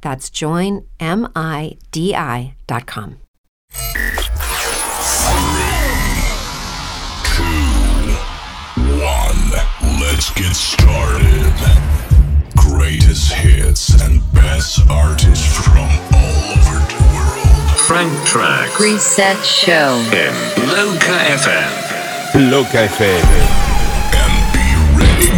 That's joinmidi.com. One, let's get started. Greatest hits and best artists from all over the world. Frank Track Reset Show. in Loca FM. Loca FM. And be ready.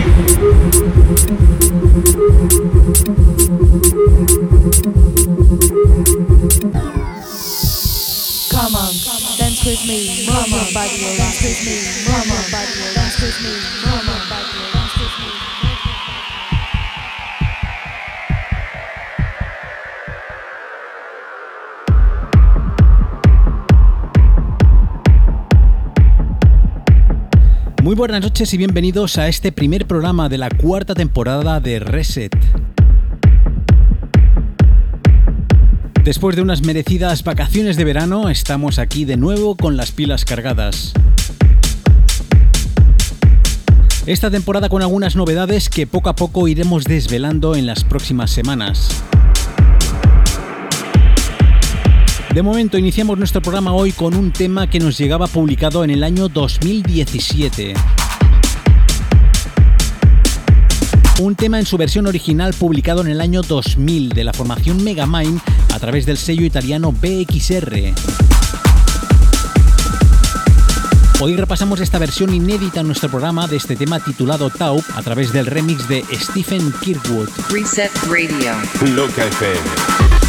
Muy buenas noches y bienvenidos a este primer programa de la cuarta temporada de Reset. Después de unas merecidas vacaciones de verano, estamos aquí de nuevo con las pilas cargadas. Esta temporada con algunas novedades que poco a poco iremos desvelando en las próximas semanas. De momento iniciamos nuestro programa hoy con un tema que nos llegaba publicado en el año 2017. Un tema en su versión original publicado en el año 2000 de la formación Megamind a través del sello italiano BXR. Hoy repasamos esta versión inédita en nuestro programa de este tema titulado Taup a través del remix de Stephen Kirkwood. Reset Radio. Loca FM.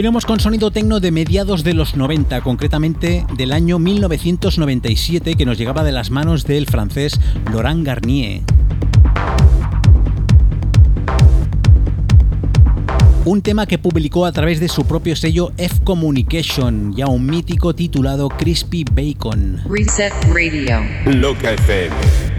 Continuamos con sonido tecno de mediados de los 90, concretamente del año 1997, que nos llegaba de las manos del francés Laurent Garnier. Un tema que publicó a través de su propio sello F Communication, ya un mítico titulado Crispy Bacon. Reset Radio. Loca FM.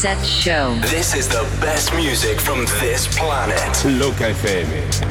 Set Show. This is the best music from this planet. Loca FM.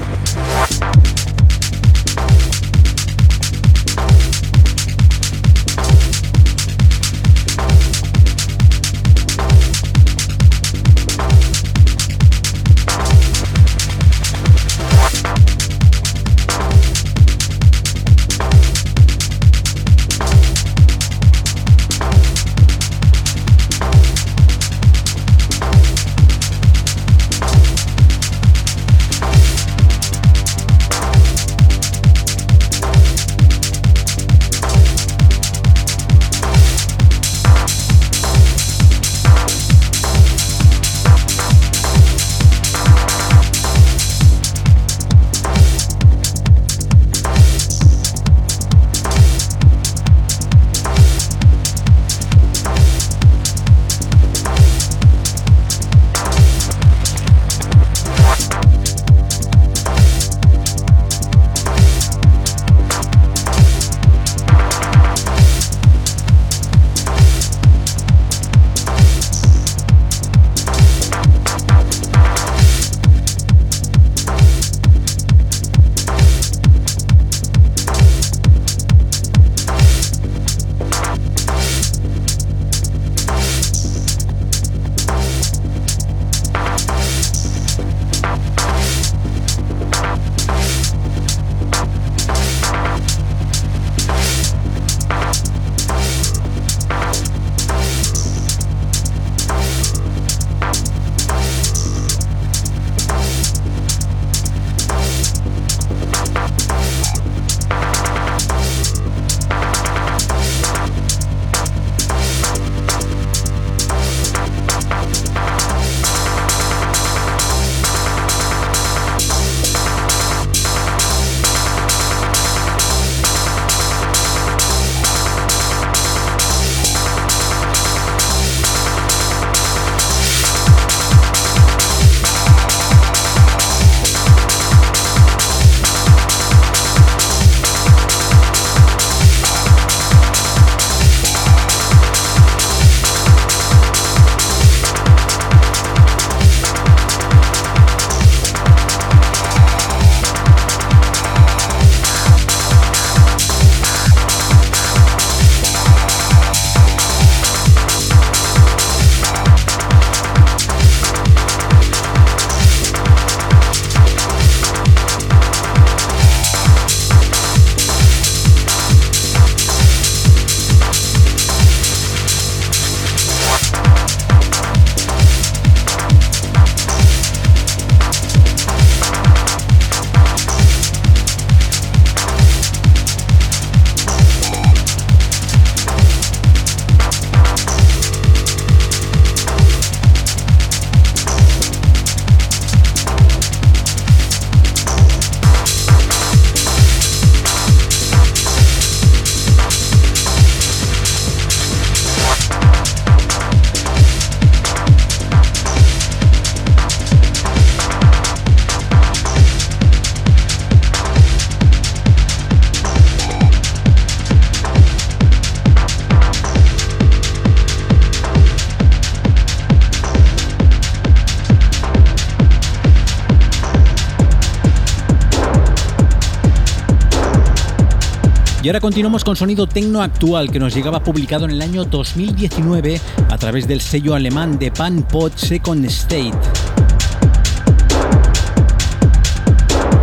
Ahora continuamos con sonido tecno actual que nos llegaba publicado en el año 2019 a través del sello alemán de Pan Pot Second State.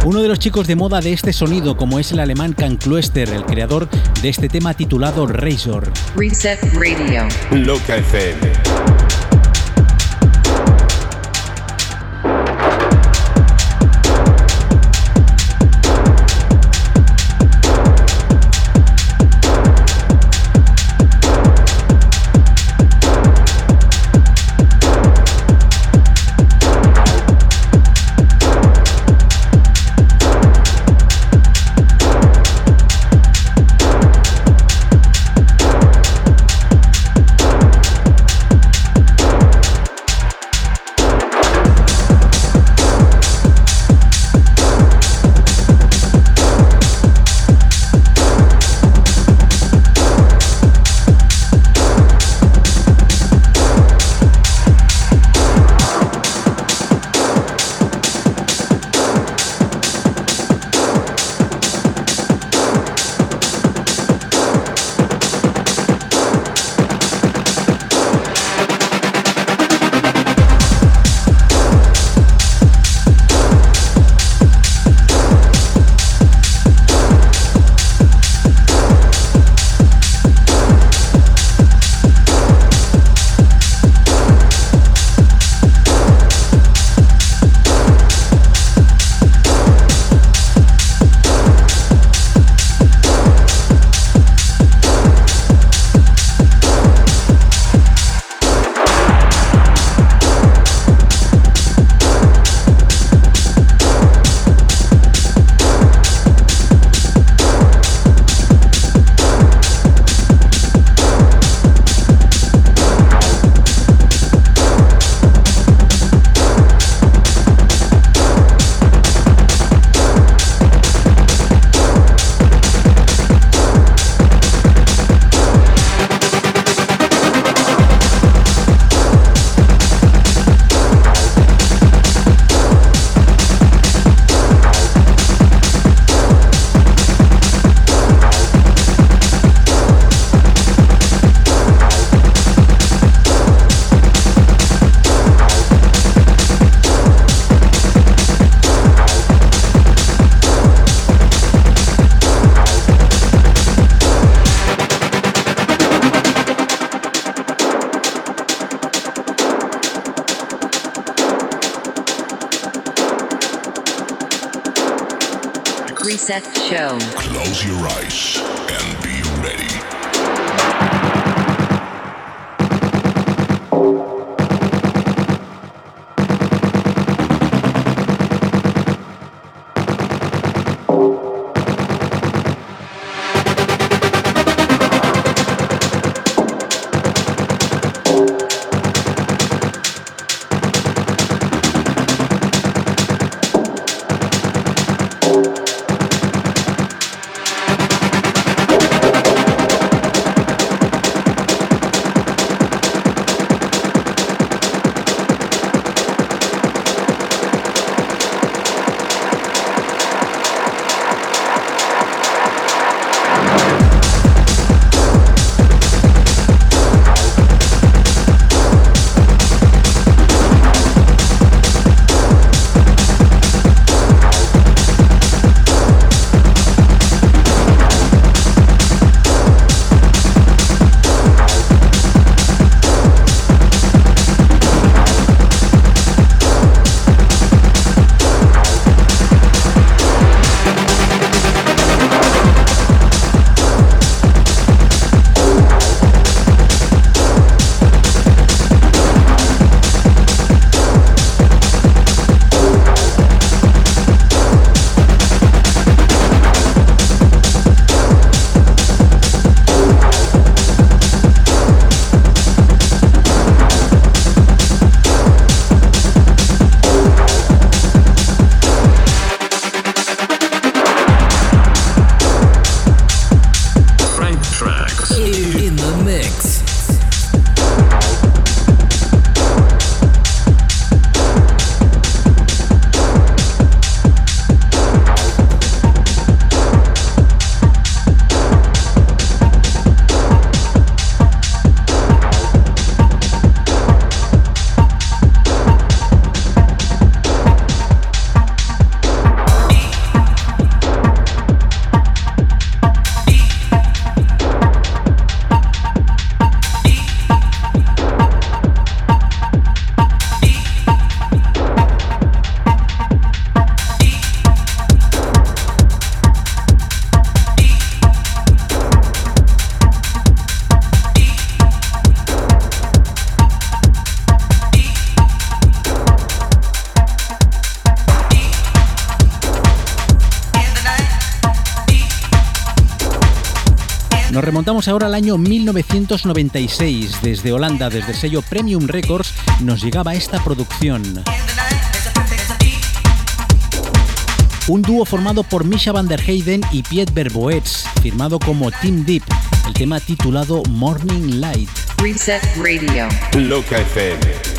Uno de los chicos de moda de este sonido, como es el alemán Can Kluester, el creador de este tema titulado Razor. Reset Radio. Loca FM. Show. Remontamos ahora al año 1996. Desde Holanda, desde el sello Premium Records, nos llegaba esta producción. Un dúo formado por Misha van der Heyden y Piet Verboets, firmado como Team Deep, el tema titulado Morning Light. Reset Radio. Loca FM.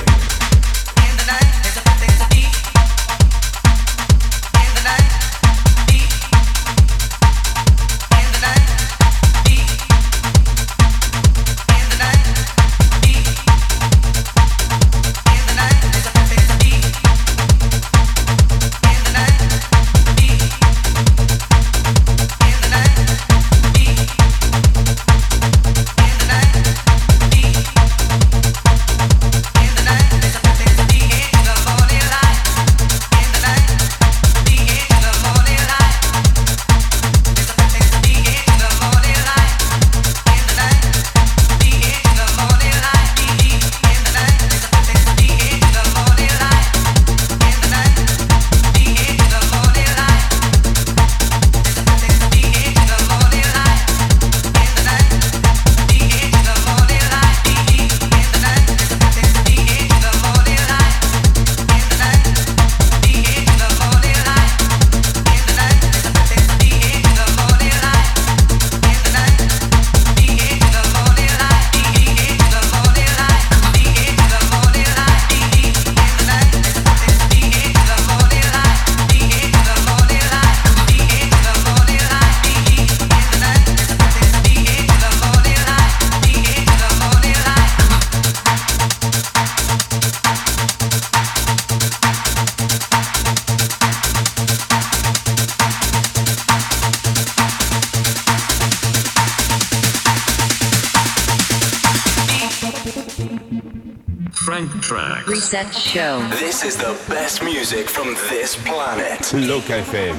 Reset Show. This is the best music from this planet. Loca FM.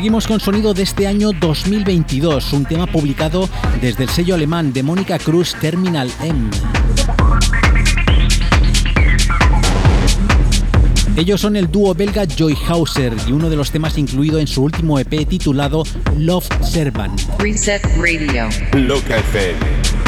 Seguimos con sonido de este año 2022, un tema publicado desde el sello alemán de Mónica Cruz Terminal M. Ellos son el dúo belga Joyhauser y uno de los temas incluido en su último EP titulado Love Servant. Reset Radio. Loca FM.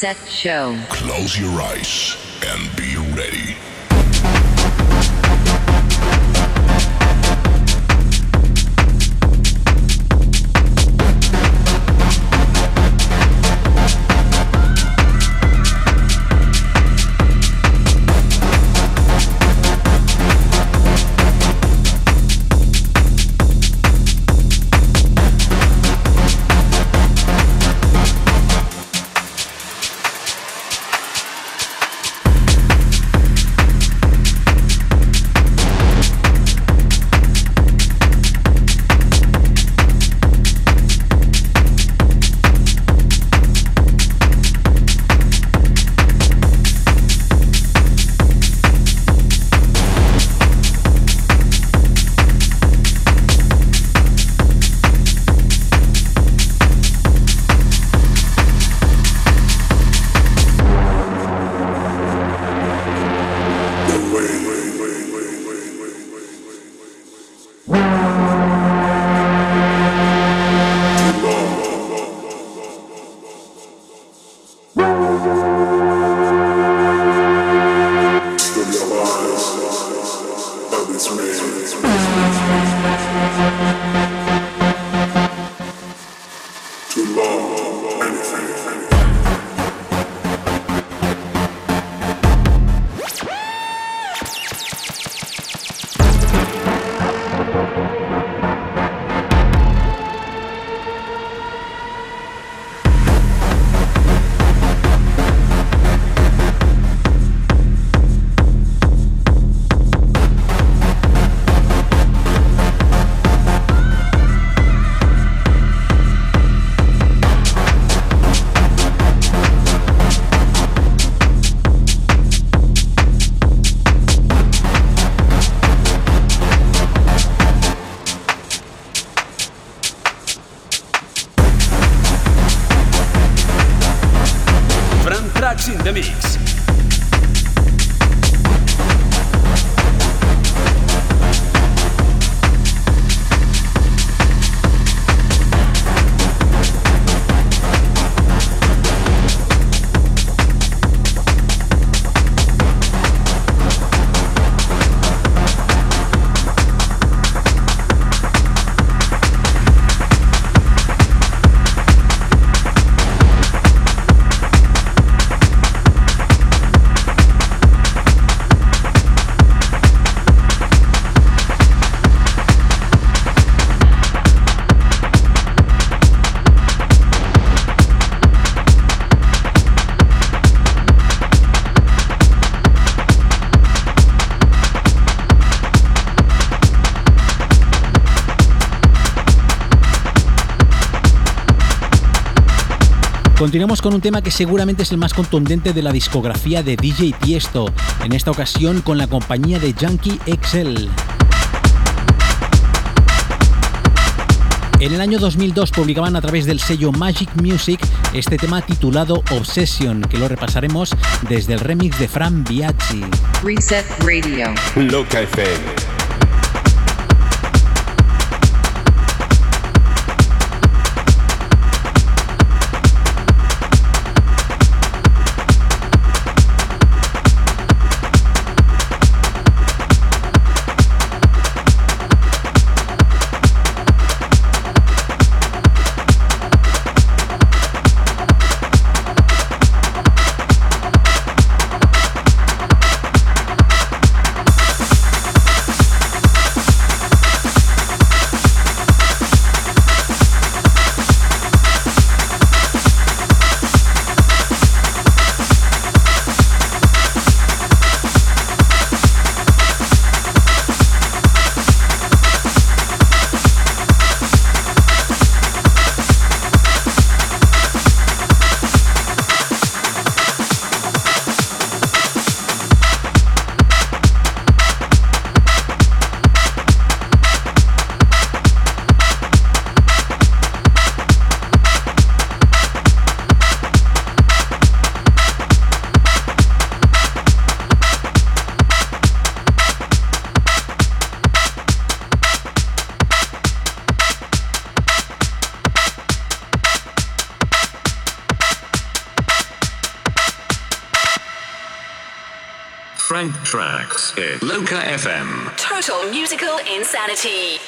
Reset Show. Close your eyes Continuamos con un tema que seguramente es el más contundente de la discografía de DJ Tiesto, en esta ocasión con la compañía de Junkie XL. En el año 2002 publicaban a través del sello Magic Music este tema titulado Obsession, que lo repasaremos desde el remix de Fran Biaggi. Reset Radio. Loca FM. Tracks at Loca FM. Total musical insanity.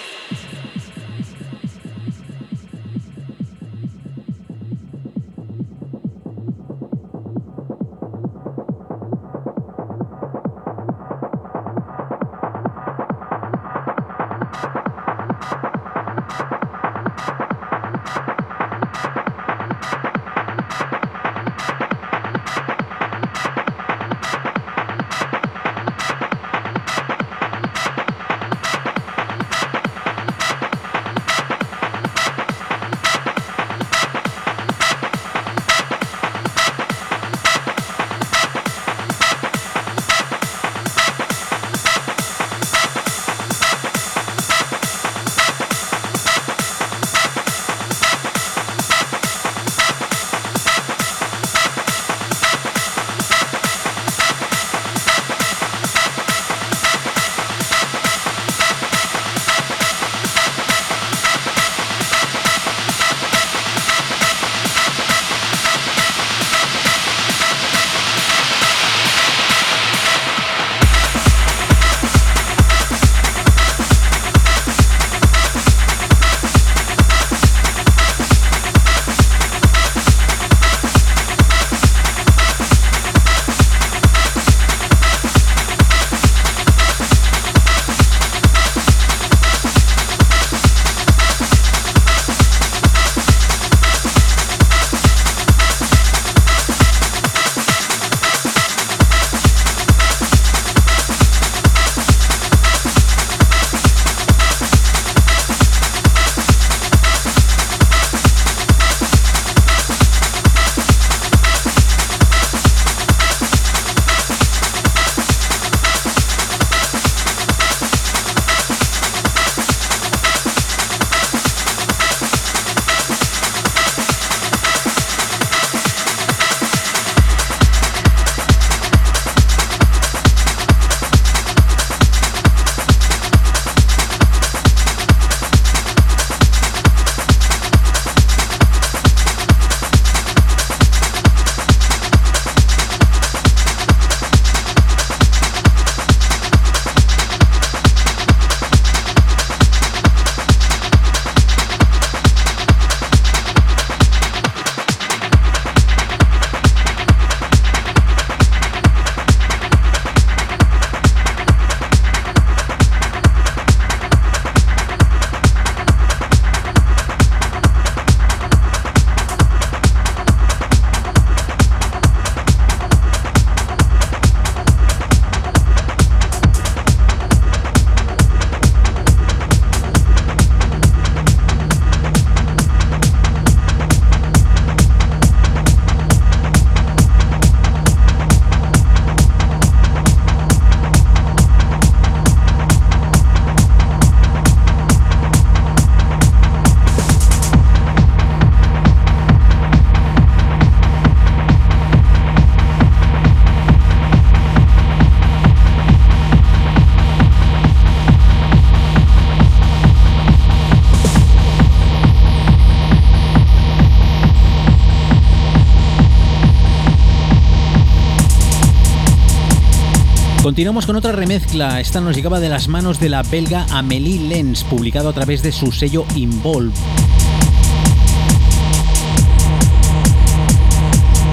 Continuamos con otra remezcla. Esta nos llegaba de las manos de la belga Amélie Lenz, publicado a través de su sello Involve.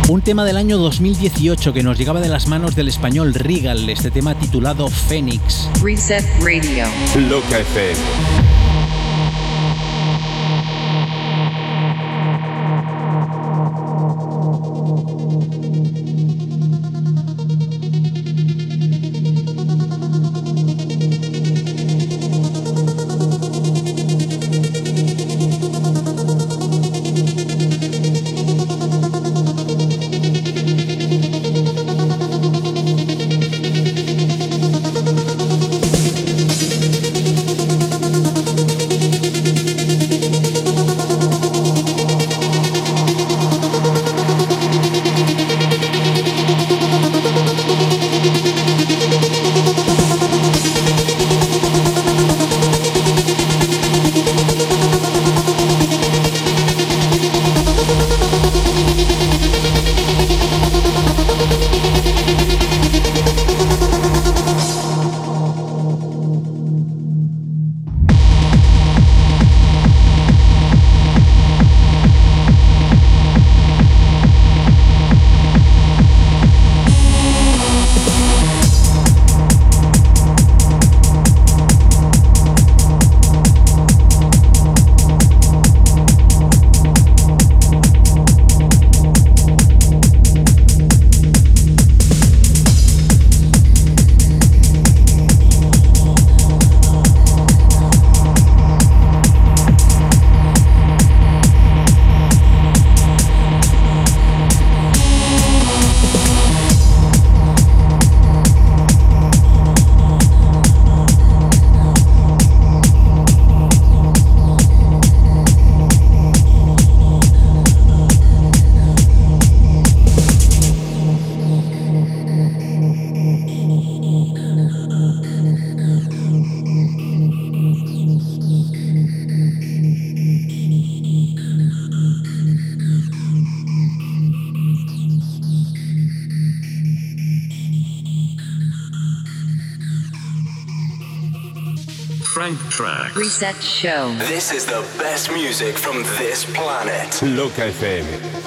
Un tema del año 2018 que nos llegaba de las manos del español Regal, este tema titulado Phoenix. Reset Radio. Loca FM. Reset Show. This is the best music from this planet. Loca FM.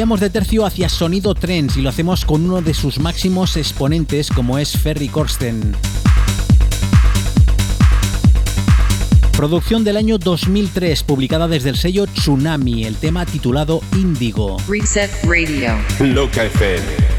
Cambiamos de tercio hacia sonido trends y lo hacemos con uno de sus máximos exponentes como es Ferry Corsten. Producción del año 2003, publicada desde el sello Tsunami, el tema titulado Índigo. Reset Radio. Loca FM.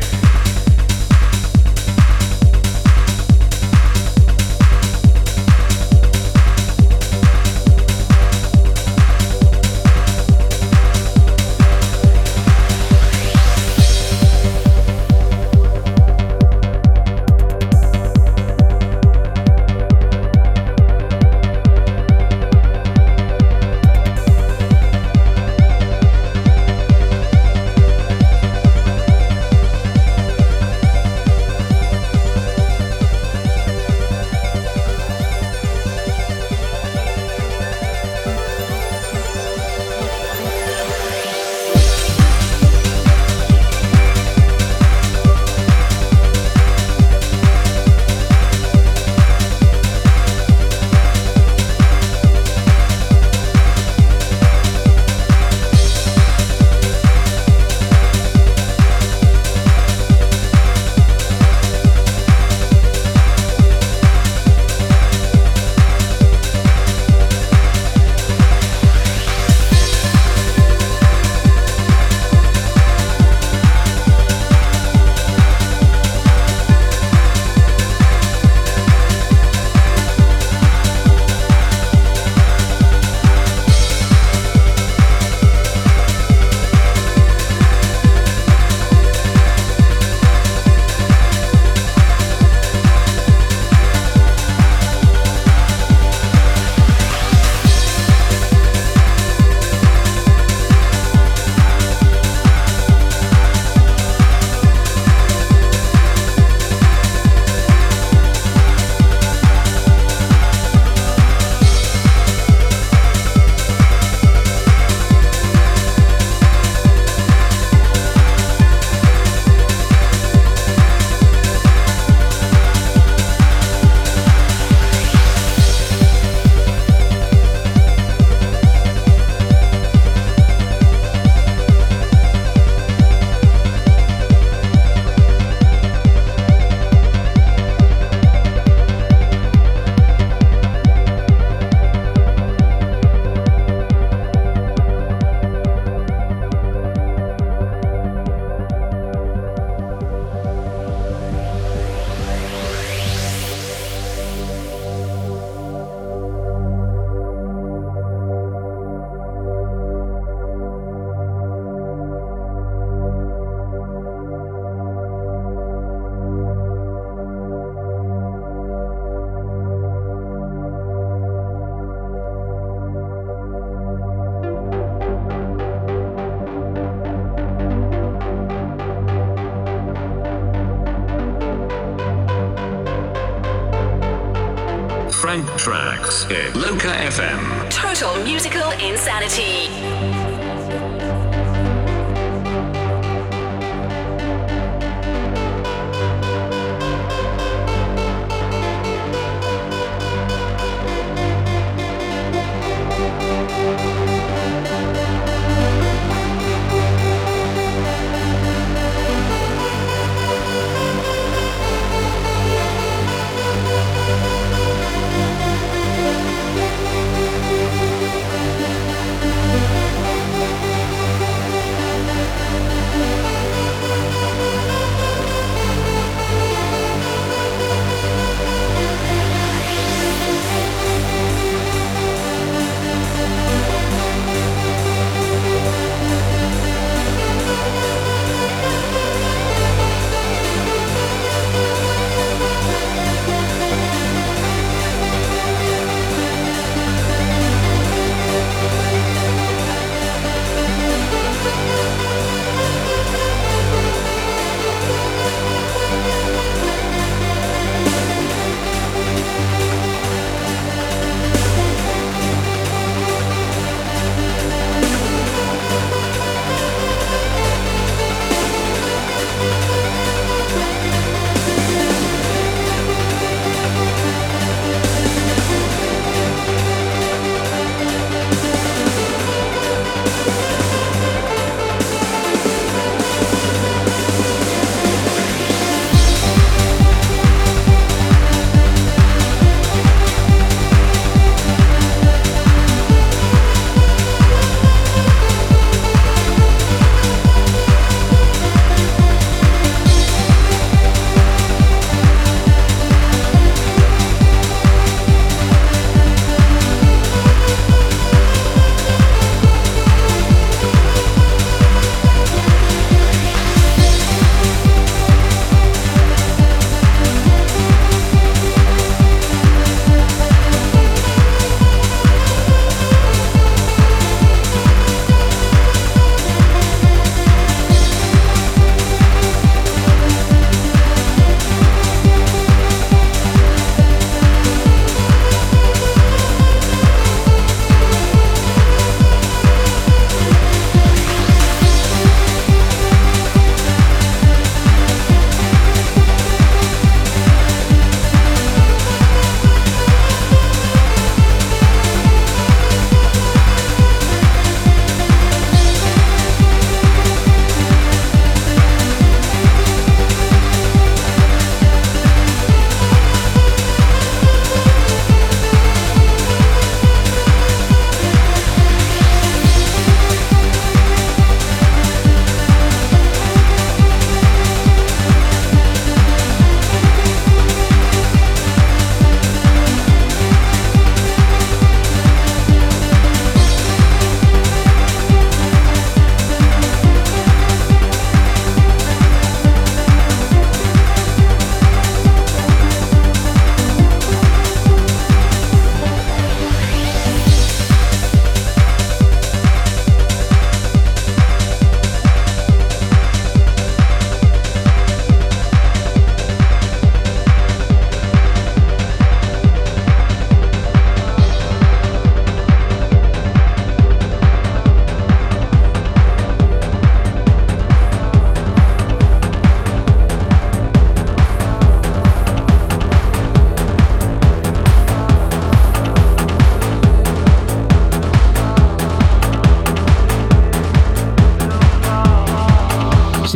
Musical Insanity.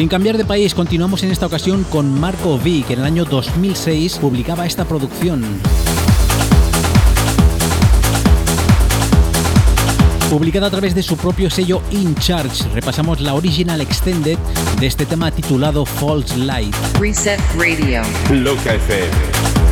Sin cambiar de país, continuamos en esta ocasión con Marco V, que en el año 2006 publicaba esta producción. Publicada a través de su propio sello In Charge, repasamos la original extended de este tema titulado False Light. Reset Radio. Loca FM.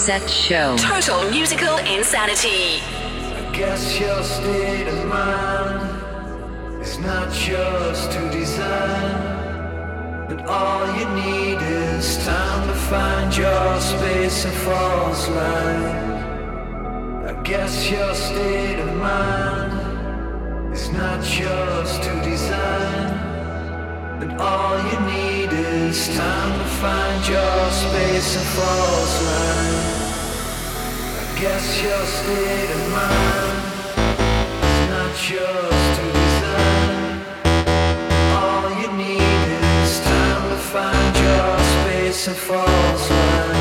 Reset Show. Total musical insanity. I guess your state of mind is not yours to design. But all you need is time to find your space and false line. I guess your state of mind is not yours to design. But all you need is time to find your space and false line guess your state of mind is not yours to design. All you need is time to find your space and false line.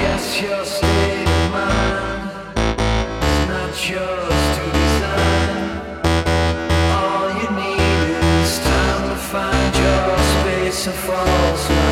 Guess your state of mind is not yours to design. All you need is time to find your space and false line.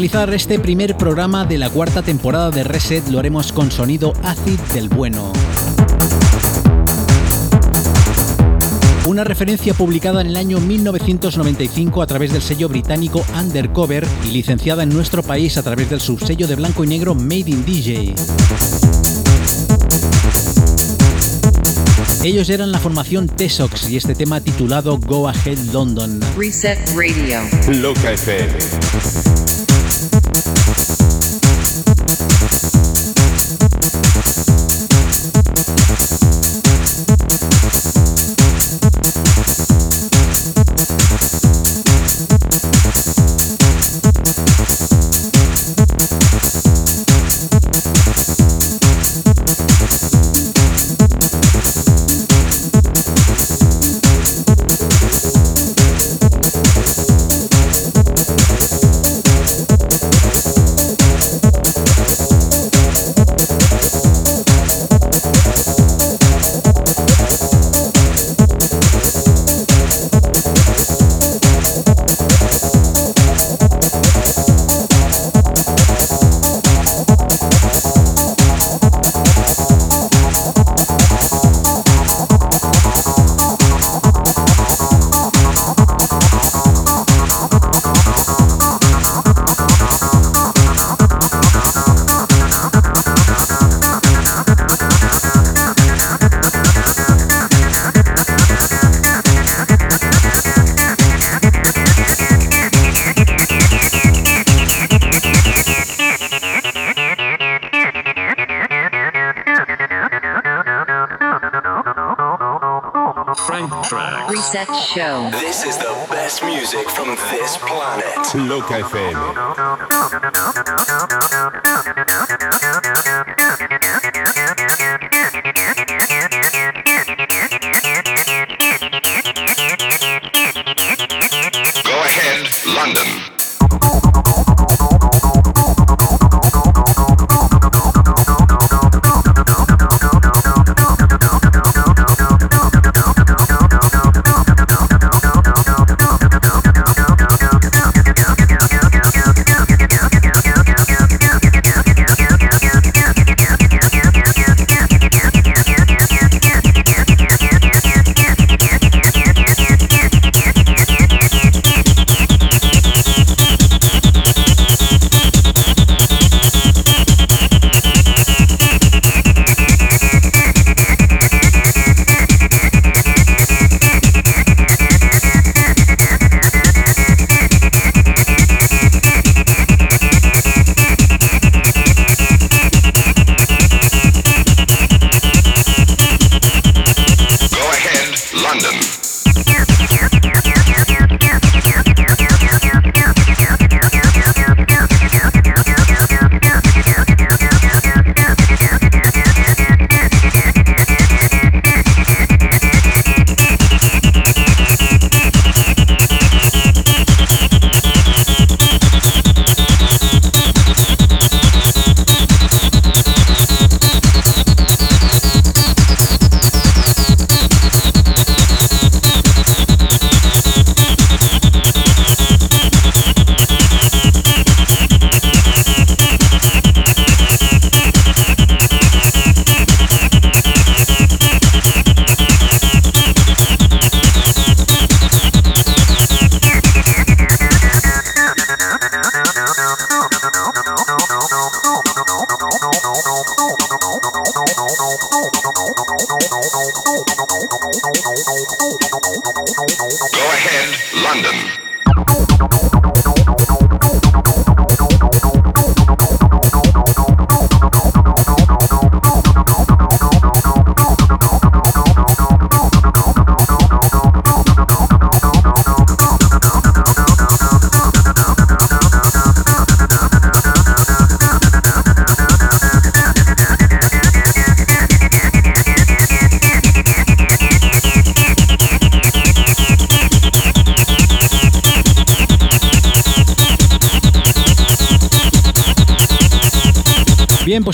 Finalizar este primer programa de la cuarta temporada de Reset lo haremos con sonido acid del bueno. Una referencia publicada en el año 1995 a través del sello británico Undercover y licenciada en nuestro país a través del subsello de blanco y negro Made in DJ. Ellos eran la formación Tesox y este tema titulado Go Ahead London. Reset Radio. Loca FM. Thank you. Planet. Loca FM.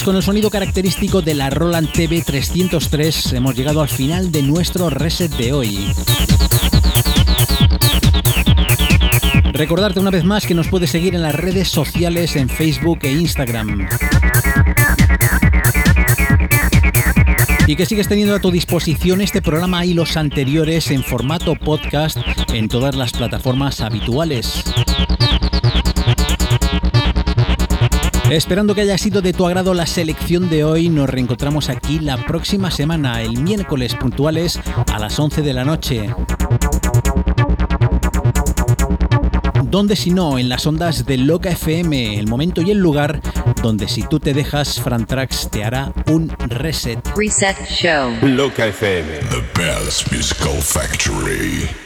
Con el sonido característico de la Roland TV 303 hemos llegado al final de nuestro reset de hoy. Recordarte una vez más que nos puedes seguir en las redes sociales en Facebook e Instagram. y que sigues teniendo a tu disposición este programa y los anteriores en formato podcast en todas las plataformas habituales. Esperando que haya sido de tu agrado la selección de hoy, nos reencontramos aquí la próxima semana, el miércoles puntuales a las 11 de la noche. donde si no, en las ondas de Loca FM, el momento y el lugar donde si tú te dejas, Frantrax te hará un reset. Reset Show. Loca FM. The best musical factory.